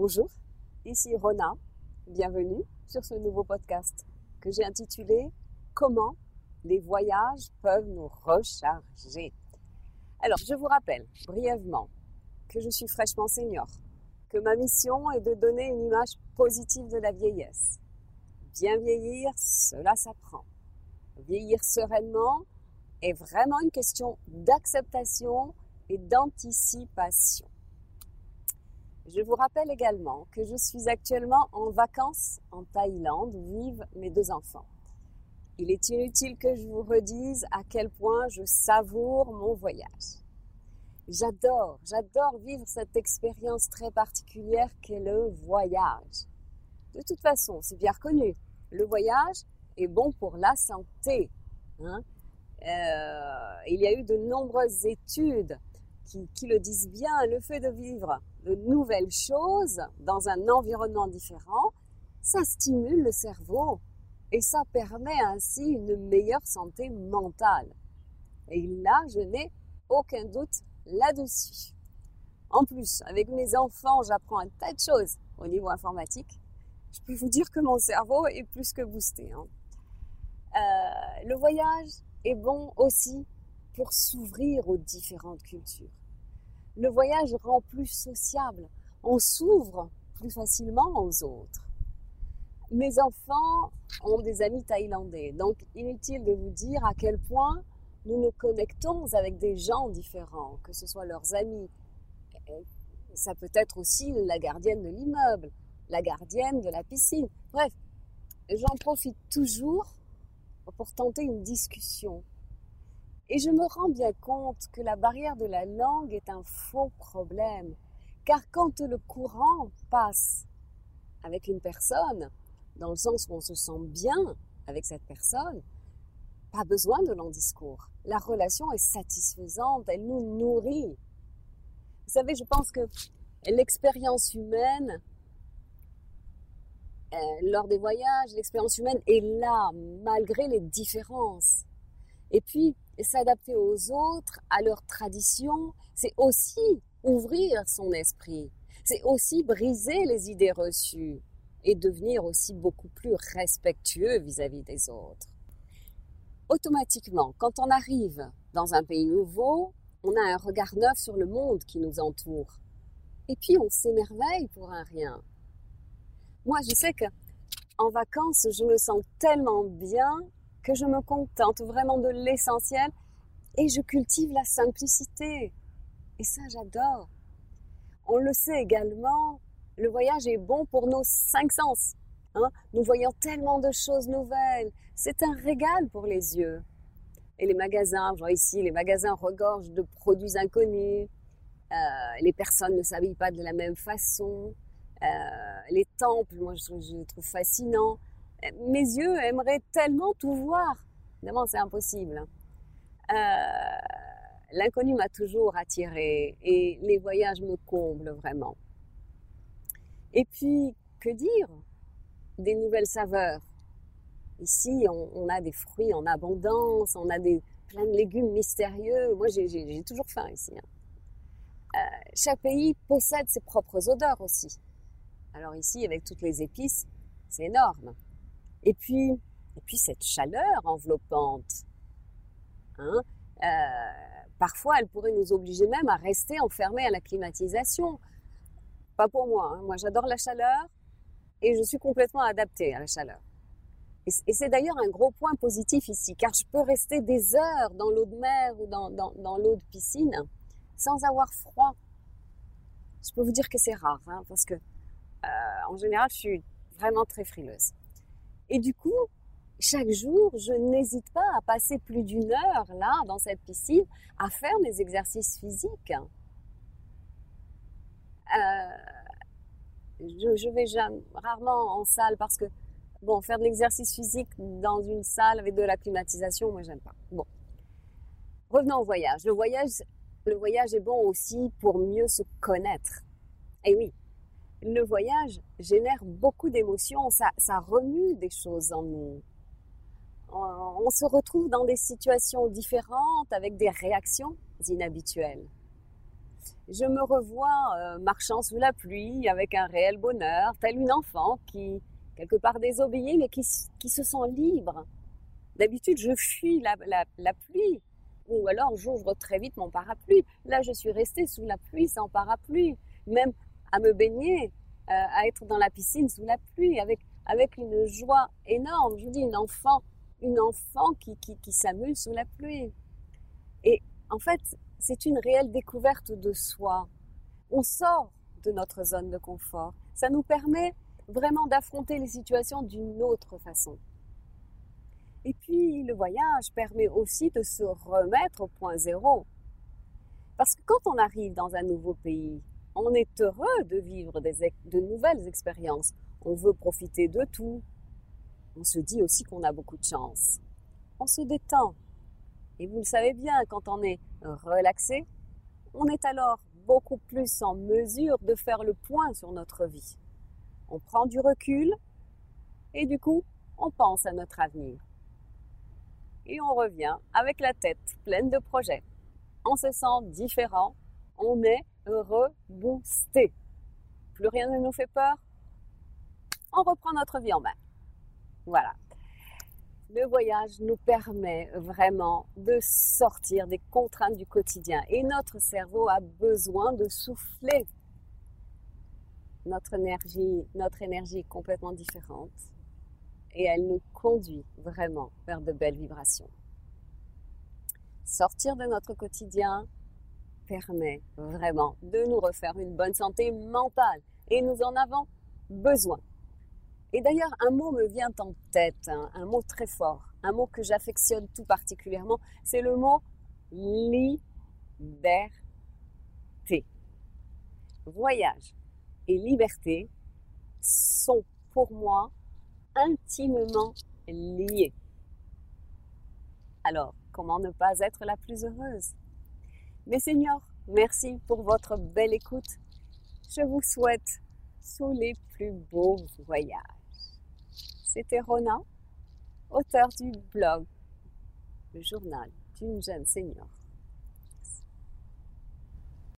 Bonjour, ici Rona. Bienvenue sur ce nouveau podcast que j'ai intitulé Comment les voyages peuvent nous recharger. Alors, je vous rappelle brièvement que je suis fraîchement senior, que ma mission est de donner une image positive de la vieillesse. Bien vieillir, cela s'apprend. Vieillir sereinement est vraiment une question d'acceptation et d'anticipation. Je vous rappelle également que je suis actuellement en vacances en Thaïlande où vivent mes deux enfants. Il est inutile que je vous redise à quel point je savoure mon voyage. J'adore, j'adore vivre cette expérience très particulière qu'est le voyage. De toute façon, c'est bien reconnu, le voyage est bon pour la santé. Hein. Euh, il y a eu de nombreuses études qui, le disent bien, le fait de vivre de nouvelles choses dans un environnement différent, ça stimule le cerveau et ça permet ainsi une meilleure santé mentale. Et là, je n'ai aucun doute là-dessus. En plus, avec mes enfants, j'apprends un tas de choses au niveau informatique. Je peux vous dire que mon cerveau est plus que boosté. Hein. Euh, le voyage est bon aussi pour s'ouvrir aux différentes cultures le voyage rend plus sociable. On s'ouvre plus facilement aux autres. Mes enfants ont des amis thaïlandais, donc inutile de vous dire à quel point nous nous connectons avec des gens différents, que ce soit leurs amis. Ça peut être aussi la gardienne de l'immeuble, la gardienne de la piscine. Bref, j'en profite toujours pour tenter une discussion, et je me rends bien compte que la barrière de la langue est un faux problème, car quand le courant passe avec une personne, dans le sens où on se sent bien avec cette personne, pas besoin de long discours. La relation est satisfaisante, elle nous nourrit. Vous savez, je pense que l'expérience humaine, euh, lors des voyages, l'expérience humaine est là, malgré les différences. Et puis, s'adapter aux autres, à leurs traditions, c'est aussi ouvrir son esprit. C'est aussi briser les idées reçues et devenir aussi beaucoup plus respectueux vis-à-vis des autres. Automatiquement, quand on arrive dans un pays nouveau, on a un regard neuf sur le monde qui nous entoure. Et puis on s'émerveille pour un rien. Moi, je sais que en vacances, je me sens tellement bien que je me contente vraiment de l'essentiel et je cultive la simplicité. Et ça, j'adore. On le sait également, le voyage est bon pour nos cinq sens. Hein. Nous voyons tellement de choses nouvelles. C'est un régal pour les yeux. Et les magasins, je vois ici, les magasins regorgent de produits inconnus. Euh, les personnes ne s'habillent pas de la même façon. Euh, les temples, moi, je, je trouve fascinant mes yeux aimeraient tellement tout voir. Évidemment, c'est impossible. Euh, l'inconnu m'a toujours attiré et les voyages me comblent vraiment. Et puis, que dire Des nouvelles saveurs? Ici, on, a des fruits en abondance, on a des, plein de légumes mystérieux. Moi, j'ai toujours faim ici. Hein. Euh, chaque pays possède ses propres odeurs aussi. Alors ici, avec toutes les épices, c'est énorme. Et puis, et puis cette chaleur enveloppante. Hein, euh, parfois, elle pourrait nous obliger même à rester enfermés à la climatisation. Pas pour moi. Hein. Moi, j'adore la chaleur et je suis complètement adaptée à la chaleur. Et c'est d'ailleurs un gros point positif ici, car je peux rester des heures dans l'eau de mer ou dans, dans, l'eau de piscine sans avoir froid. Je peux vous dire que c'est rare, hein, parce que euh, en général, je suis vraiment très frileuse. Et du coup, chaque jour, je n'hésite pas à passer plus d'une heure là, dans cette piscine, à faire mes exercices physiques. Euh, je, vais rarement en salle parce que, bon, faire de l'exercice physique dans une salle avec de la climatisation, moi, j'aime pas. Bon. Revenons au voyage. Le voyage, le voyage est bon aussi pour mieux se connaître. Et oui, le voyage génère beaucoup d'émotions, ça, remue des choses en nous. On, se retrouve dans des situations différentes avec des réactions inhabituelles. je me revois euh, marchant sous la pluie avec un réel bonheur, tel une enfant qui, quelque part désobéit, mais qui, se sent libre. D'habitude, je fuis la, la, la pluie, ou alors j'ouvre très vite mon parapluie. Là, je suis restée sous la pluie sans parapluie, même à me baigner, euh, à être dans la piscine sous la pluie, avec, avec une joie énorme. Je vous dis, une enfant, une enfant qui, qui, qui s'amuse sous la pluie. Et en fait, c'est une réelle découverte de soi. On sort de notre zone de confort. Ça nous permet vraiment d'affronter les situations d'une autre façon. Et puis, le voyage permet aussi de se remettre au point zéro. Parce que quand on arrive dans un nouveau pays, on est heureux de vivre de nouvelles expériences. On veut profiter de tout. On se dit aussi qu'on a beaucoup de chance. On se détend. Et vous le savez bien, quand on est relaxé, on est alors beaucoup plus en mesure de faire le point sur notre vie. On prend du recul et du coup, on pense à notre avenir. Et on revient avec la tête pleine de projets. On se sent différent, on est reboosté. Plus rien ne nous fait peur, on reprend notre vie en main. Voilà le voyage nous permet vraiment de sortir des contraintes du quotidien et notre cerveau a besoin de souffler. Notre énergie, notre énergie est complètement différente et elle nous conduit vraiment vers de belles vibrations. Sortir de notre quotidien permet vraiment de nous refaire une bonne santé mentale et nous en avons besoin. Et d'ailleurs, un mot me vient en tête, hein, un mot très fort, un mot que j'affectionne tout particulièrement, c'est le mot liberté. Voyage et liberté sont pour moi intimement liés. Alors, comment ne pas être la plus heureuse? Mes seigneurs, merci pour votre belle écoute. Je vous souhaite sous les plus beaux voyages. C'était Rona, auteur du blog Le journal d'une jeune senior.